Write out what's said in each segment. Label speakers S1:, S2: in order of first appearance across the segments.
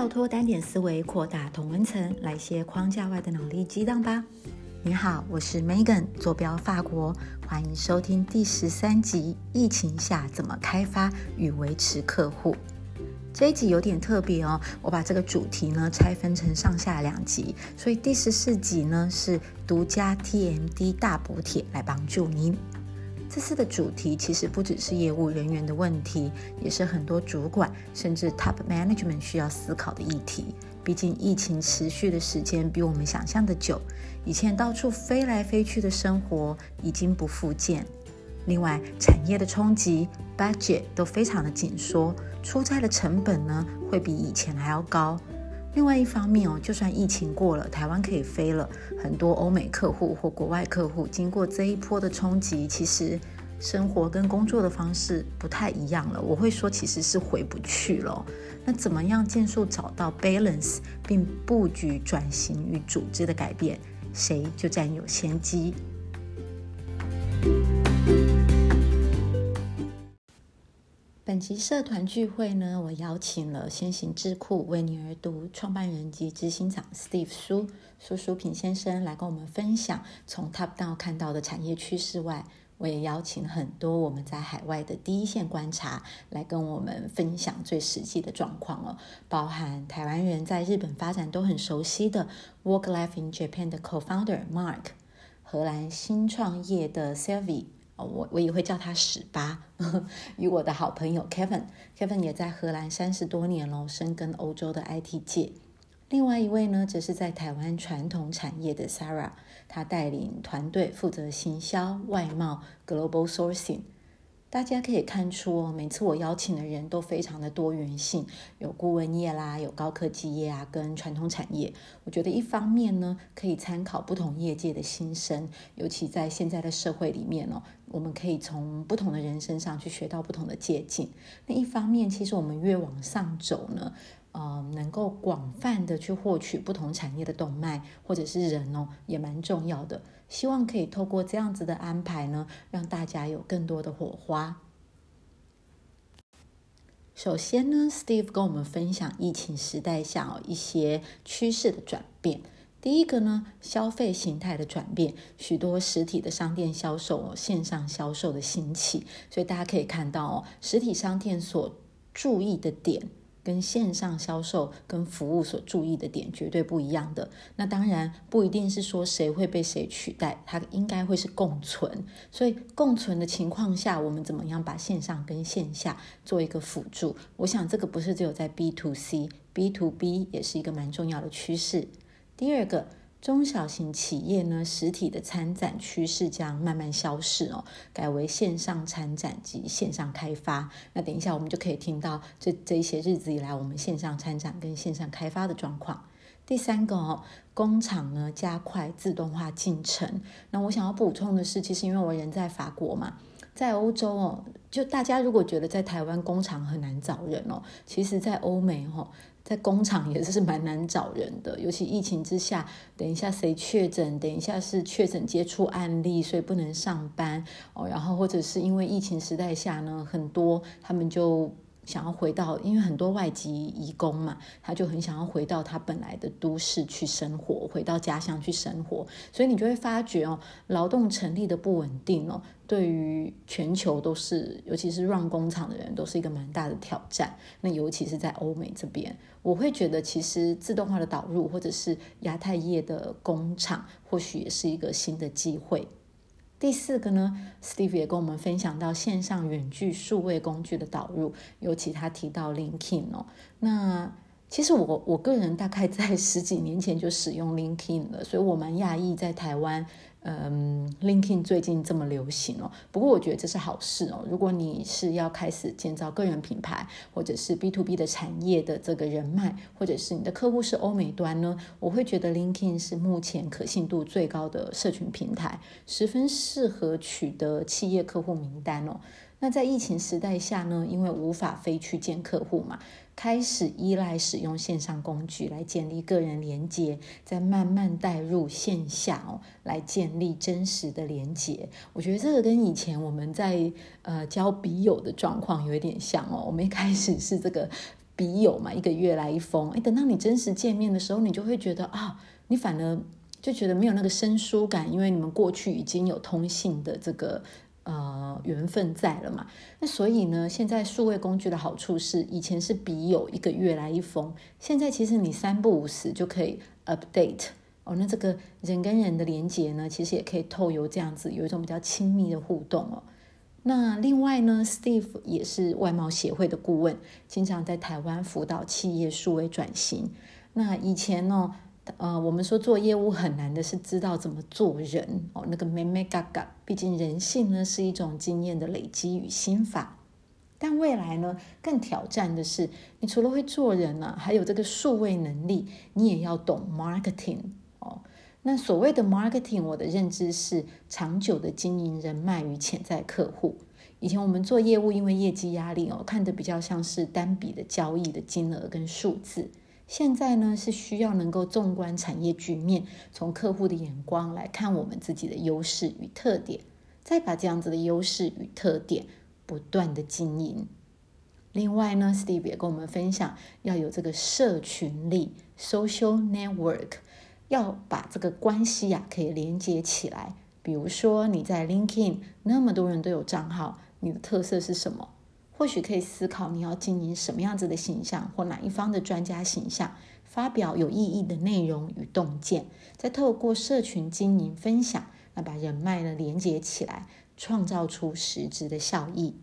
S1: 跳脱单点思维，扩大同温层，来些框架外的脑力激荡吧！你好，我是 Megan，坐标法国，欢迎收听第十三集：疫情下怎么开发与维持客户。这一集有点特别哦，我把这个主题呢拆分成上下两集，所以第十四集呢是独家 TMD 大补帖来帮助您。这次的主题其实不只是业务人员的问题，也是很多主管甚至 top management 需要思考的议题。毕竟疫情持续的时间比我们想象的久，以前到处飞来飞去的生活已经不复见。另外，产业的冲击，budget 都非常的紧缩，出差的成本呢会比以前还要高。另外一方面哦，就算疫情过了，台湾可以飞了，很多欧美客户或国外客户经过这一波的冲击，其实生活跟工作的方式不太一样了。我会说，其实是回不去了。那怎么样尽速找到 balance，并布局转型与组织的改变，谁就占有先机。本集社团聚会呢，我邀请了先行智库为你而读创办人及执行长 Steve 苏苏书平先生来跟我们分享从 Top Down 看到的产业趋势外，我也邀请很多我们在海外的第一线观察来跟我们分享最实际的状况哦，包含台湾人在日本发展都很熟悉的 Work Life in Japan 的 Co-founder Mark，荷兰新创业的 Sylvie。我我也会叫他史巴，与我的好朋友 Kevin，Kevin 也在荷兰三十多年喽，深耕欧洲的 IT 界。另外一位呢，则是在台湾传统产业的 Sarah，她带领团队负责行销、外贸、Global Sourcing。大家可以看出哦，每次我邀请的人都非常的多元性，有顾问业啦，有高科技业啊，跟传统产业。我觉得一方面呢，可以参考不同业界的心声，尤其在现在的社会里面哦，我们可以从不同的人身上去学到不同的借鉴。那一方面，其实我们越往上走呢。呃，能够广泛的去获取不同产业的动脉或者是人哦，也蛮重要的。希望可以透过这样子的安排呢，让大家有更多的火花。首先呢，Steve 跟我们分享疫情时代下哦一些趋势的转变。第一个呢，消费形态的转变，许多实体的商店销售哦线上销售的兴起，所以大家可以看到哦，实体商店所注意的点。跟线上销售跟服务所注意的点绝对不一样的。那当然不一定是说谁会被谁取代，它应该会是共存。所以共存的情况下，我们怎么样把线上跟线下做一个辅助？我想这个不是只有在 B to C，B to B 也是一个蛮重要的趋势。第二个。中小型企业呢，实体的参展趋势将慢慢消逝哦，改为线上参展及线上开发。那等一下我们就可以听到这这一些日子以来我们线上参展跟线上开发的状况。第三个哦，工厂呢加快自动化进程。那我想要补充的是，其实因为我人在法国嘛，在欧洲哦，就大家如果觉得在台湾工厂很难找人哦，其实在欧美哦。在工厂也是蛮难找人的，尤其疫情之下，等一下谁确诊，等一下是确诊接触案例，所以不能上班哦。然后或者是因为疫情时代下呢，很多他们就。想要回到，因为很多外籍移工嘛，他就很想要回到他本来的都市去生活，回到家乡去生活，所以你就会发觉哦，劳动成立的不稳定哦，对于全球都是，尤其是让工厂的人，都是一个蛮大的挑战。那尤其是在欧美这边，我会觉得其实自动化的导入，或者是亚太业的工厂，或许也是一个新的机会。第四个呢，Steve 也跟我们分享到线上远距数位工具的导入，尤其他提到 LinkedIn 哦，那。其实我我个人大概在十几年前就使用 LinkedIn 了，所以我蛮讶异在台湾，嗯，LinkedIn 最近这么流行哦。不过我觉得这是好事哦。如果你是要开始建造个人品牌，或者是 B to B 的产业的这个人脉，或者是你的客户是欧美端呢，我会觉得 LinkedIn 是目前可信度最高的社群平台，十分适合取得企业客户名单哦。那在疫情时代下呢，因为无法飞去见客户嘛。开始依赖使用线上工具来建立个人连接，再慢慢带入线下哦，来建立真实的连接。我觉得这个跟以前我们在呃交笔友的状况有一点像哦。我们一开始是这个。笔友嘛，一个月来一封。哎，等到你真实见面的时候，你就会觉得啊，你反而就觉得没有那个生疏感，因为你们过去已经有通信的这个呃缘分在了嘛。那所以呢，现在数位工具的好处是，以前是笔友一个月来一封，现在其实你三不五时就可以 update。哦，那这个人跟人的连接呢，其实也可以透由这样子有一种比较亲密的互动哦。那另外呢，Steve 也是外贸协会的顾问，经常在台湾辅导企业数位转型。那以前呢，呃，我们说做业务很难的是知道怎么做人哦，那个咩咩嘎嘎，毕竟人性呢是一种经验的累积与心法。但未来呢，更挑战的是，你除了会做人呢，还有这个数位能力，你也要懂 marketing 哦。那所谓的 marketing，我的认知是长久的经营人脉与潜在客户。以前我们做业务，因为业绩压力哦，看的比较像是单笔的交易的金额跟数字。现在呢，是需要能够纵观产业局面，从客户的眼光来看我们自己的优势与特点，再把这样子的优势与特点不断的经营。另外呢，Steve 也跟我们分享，要有这个社群力 （social network）。要把这个关系呀，可以连接起来。比如说你在 LinkedIn，那么多人都有账号，你的特色是什么？或许可以思考你要经营什么样子的形象，或哪一方的专家形象，发表有意义的内容与洞见，再透过社群经营分享，那把人脉呢连接起来，创造出实质的效益。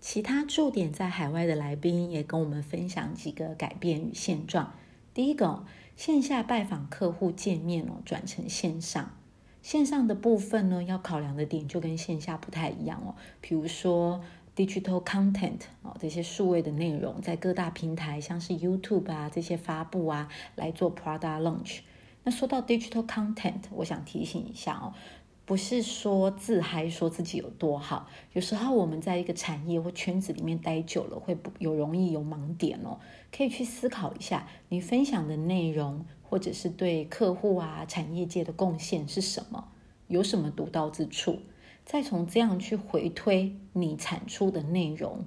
S1: 其他驻点在海外的来宾也跟我们分享几个改变与现状。第一个。线下拜访客户见面哦，转成线上。线上的部分呢，要考量的点就跟线下不太一样哦。比如说 digital content 哦，这些数位的内容，在各大平台，像是 YouTube 啊这些发布啊，来做 product launch。那说到 digital content，我想提醒一下哦。不是说自嗨，说自己有多好。有时候我们在一个产业或圈子里面待久了，会有容易有盲点哦。可以去思考一下，你分享的内容，或者是对客户啊、产业界的贡献是什么？有什么独到之处？再从这样去回推你产出的内容。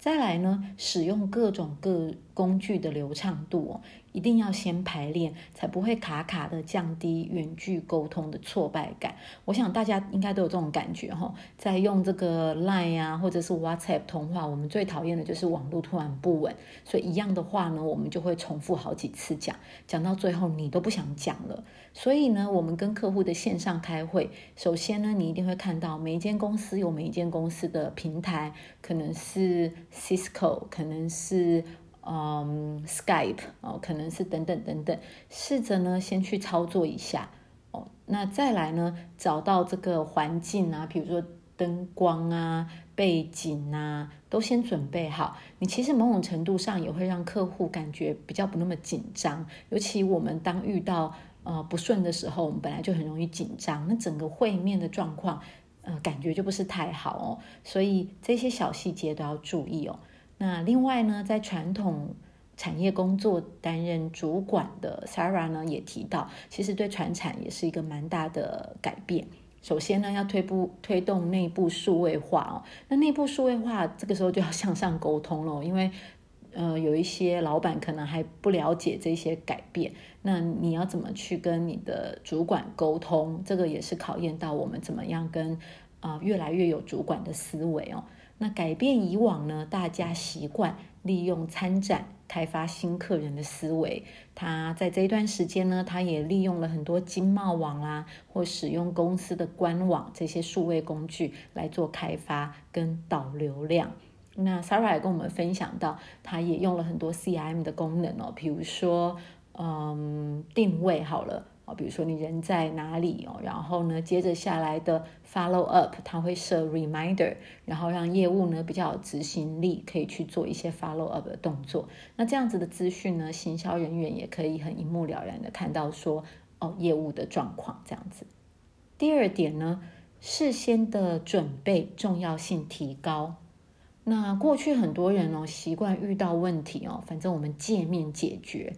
S1: 再来呢，使用各种各工具的流畅度哦，一定要先排练，才不会卡卡的，降低远距沟通的挫败感。我想大家应该都有这种感觉哈，在用这个 Line 啊，或者是 WhatsApp 通话，我们最讨厌的就是网络突然不稳，所以一样的话呢，我们就会重复好几次讲，讲到最后你都不想讲了。所以呢，我们跟客户的线上开会，首先呢，你一定会看到每一间公司有每一间公司的平台，可能是 Cisco，可能是嗯 Skype 哦，可能是等等等等，试着呢先去操作一下哦。那再来呢，找到这个环境啊，比如说灯光啊、背景啊，都先准备好。你其实某种程度上也会让客户感觉比较不那么紧张，尤其我们当遇到。呃，不顺的时候，我们本来就很容易紧张，那整个会面的状况，呃，感觉就不是太好哦。所以这些小细节都要注意哦。那另外呢，在传统产业工作担任主管的 Sarah 呢，也提到，其实对传产也是一个蛮大的改变。首先呢，要推步推动内部数位化哦。那内部数位化，这个时候就要向上沟通了，因为。呃，有一些老板可能还不了解这些改变，那你要怎么去跟你的主管沟通？这个也是考验到我们怎么样跟啊越来越有主管的思维哦。那改变以往呢，大家习惯利用参展开发新客人的思维，他在这一段时间呢，他也利用了很多经贸网啦，或使用公司的官网这些数位工具来做开发跟导流量。那 Sarah 也跟我们分享到，他也用了很多 CRM 的功能哦，比如说，嗯，定位好了哦，比如说你人在哪里哦，然后呢，接着下来的 Follow Up，他会设 Reminder，然后让业务呢比较有执行力，可以去做一些 Follow Up 的动作。那这样子的资讯呢，行销人员也可以很一目了然的看到说，哦，业务的状况这样子。第二点呢，事先的准备重要性提高。那过去很多人哦，习惯遇到问题哦，反正我们见面解决。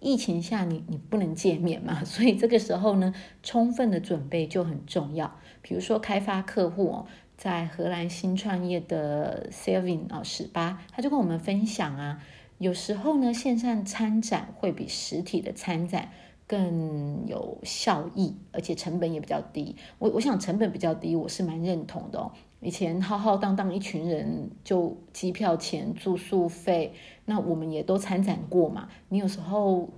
S1: 疫情下你你不能见面嘛，所以这个时候呢，充分的准备就很重要。比如说开发客户哦，在荷兰新创业的 Selvin 啊十八，他就跟我们分享啊，有时候呢线上参展会比实体的参展更有效益，而且成本也比较低。我我想成本比较低，我是蛮认同的哦。以前浩浩荡荡一群人，就机票钱、住宿费，那我们也都参展过嘛。你有时候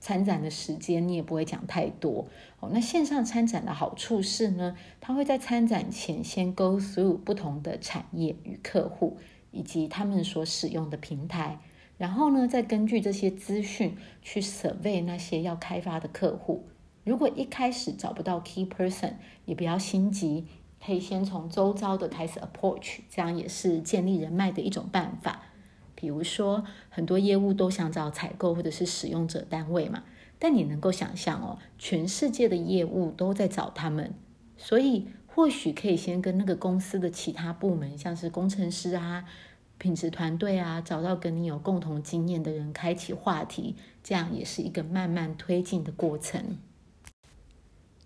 S1: 参展的时间，你也不会讲太多哦。那线上参展的好处是呢，他会在参展前先 go through 不同的产业与客户，以及他们所使用的平台，然后呢，再根据这些资讯去 survey 那些要开发的客户。如果一开始找不到 key person，也不要心急。可以先从周遭的开始 approach，这样也是建立人脉的一种办法。比如说，很多业务都想找采购或者是使用者单位嘛，但你能够想象哦，全世界的业务都在找他们，所以或许可以先跟那个公司的其他部门，像是工程师啊、品质团队啊，找到跟你有共同经验的人，开启话题，这样也是一个慢慢推进的过程。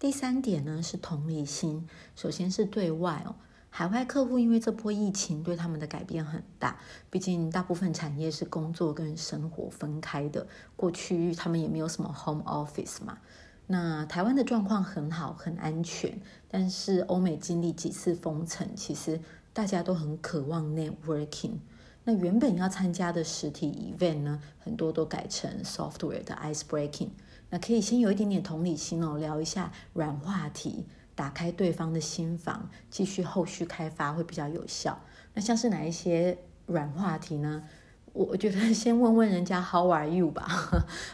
S1: 第三点呢是同理心，首先是对外哦，海外客户因为这波疫情对他们的改变很大，毕竟大部分产业是工作跟生活分开的，过去他们也没有什么 home office 嘛。那台湾的状况很好，很安全，但是欧美经历几次封城，其实大家都很渴望 networking。那原本要参加的实体 event 呢，很多都改成 software 的 ice breaking。那可以先有一点点同理心哦，聊一下软话题，打开对方的心房，继续后续开发会比较有效。那像是哪一些软话题呢？我我觉得 先问问人家 How are you 吧，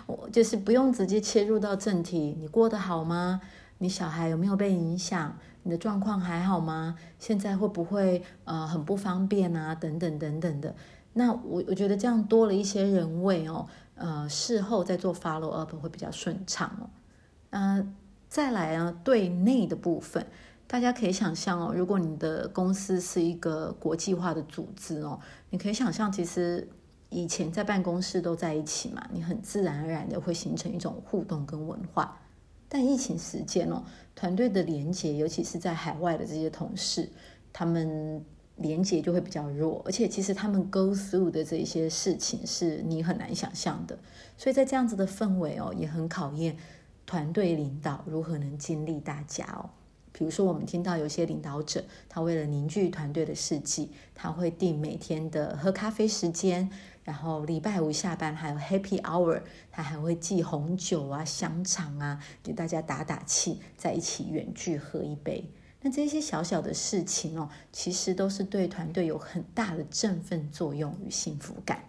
S1: 我就是不用直接切入到正题。你过得好吗？你小孩有没有被影响？你的状况还好吗？现在会不会呃很不方便啊？等等等等的。那我我觉得这样多了一些人味哦。呃，事后再做 follow up 会比较顺畅哦。那再来呢，对内的部分，大家可以想象哦，如果你的公司是一个国际化的组织哦，你可以想象，其实以前在办公室都在一起嘛，你很自然而然的会形成一种互动跟文化。但疫情时间哦，团队的连接，尤其是在海外的这些同事，他们。连接就会比较弱，而且其实他们 go through 的这些事情是你很难想象的，所以在这样子的氛围哦，也很考验团队领导如何能激励大家哦。比如说，我们听到有些领导者，他为了凝聚团队的士气，他会定每天的喝咖啡时间，然后礼拜五下班还有 happy hour，他还会寄红酒啊、香肠啊，给大家打打气，在一起远距喝一杯。那这些小小的事情哦，其实都是对团队有很大的振奋作用与幸福感。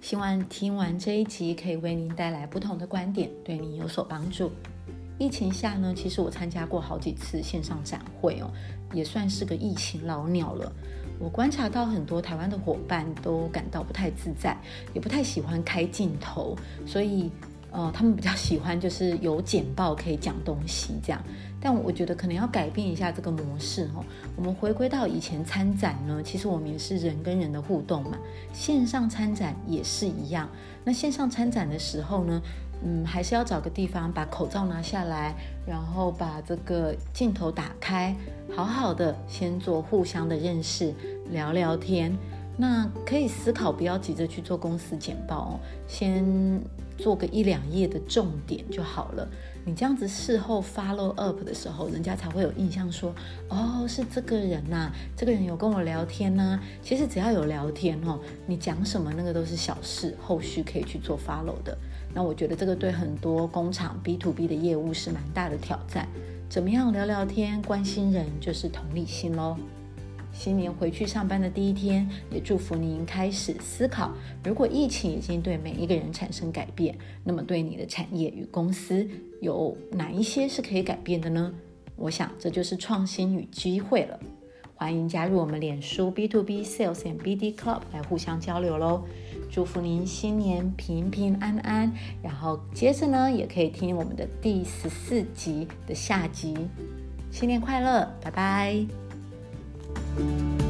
S1: 希望听完这一集可以为您带来不同的观点，对您有所帮助。疫情下呢，其实我参加过好几次线上展会哦，也算是个疫情老鸟了。我观察到很多台湾的伙伴都感到不太自在，也不太喜欢开镜头，所以呃，他们比较喜欢就是有简报可以讲东西这样。但我觉得可能要改变一下这个模式哦。我们回归到以前参展呢，其实我们也是人跟人的互动嘛，线上参展也是一样。那线上参展的时候呢？嗯，还是要找个地方把口罩拿下来，然后把这个镜头打开，好好的先做互相的认识，聊聊天。那可以思考，不要急着去做公司简报哦，先做个一两页的重点就好了。你这样子事后 follow up 的时候，人家才会有印象说，哦，是这个人呐，这个人有跟我聊天呐。其实只要有聊天哦，你讲什么那个都是小事，后续可以去做 follow 的。那我觉得这个对很多工厂 B to B 的业务是蛮大的挑战。怎么样聊聊天、关心人，就是同理心喽。新年回去上班的第一天，也祝福您开始思考：如果疫情已经对每一个人产生改变，那么对你的产业与公司有哪一些是可以改变的呢？我想这就是创新与机会了。欢迎加入我们脸书 B to B Sales and BD Club 来互相交流喽！祝福您新年平平安安，然后接着呢，也可以听我们的第十四集的下集。新年快乐，拜拜！Música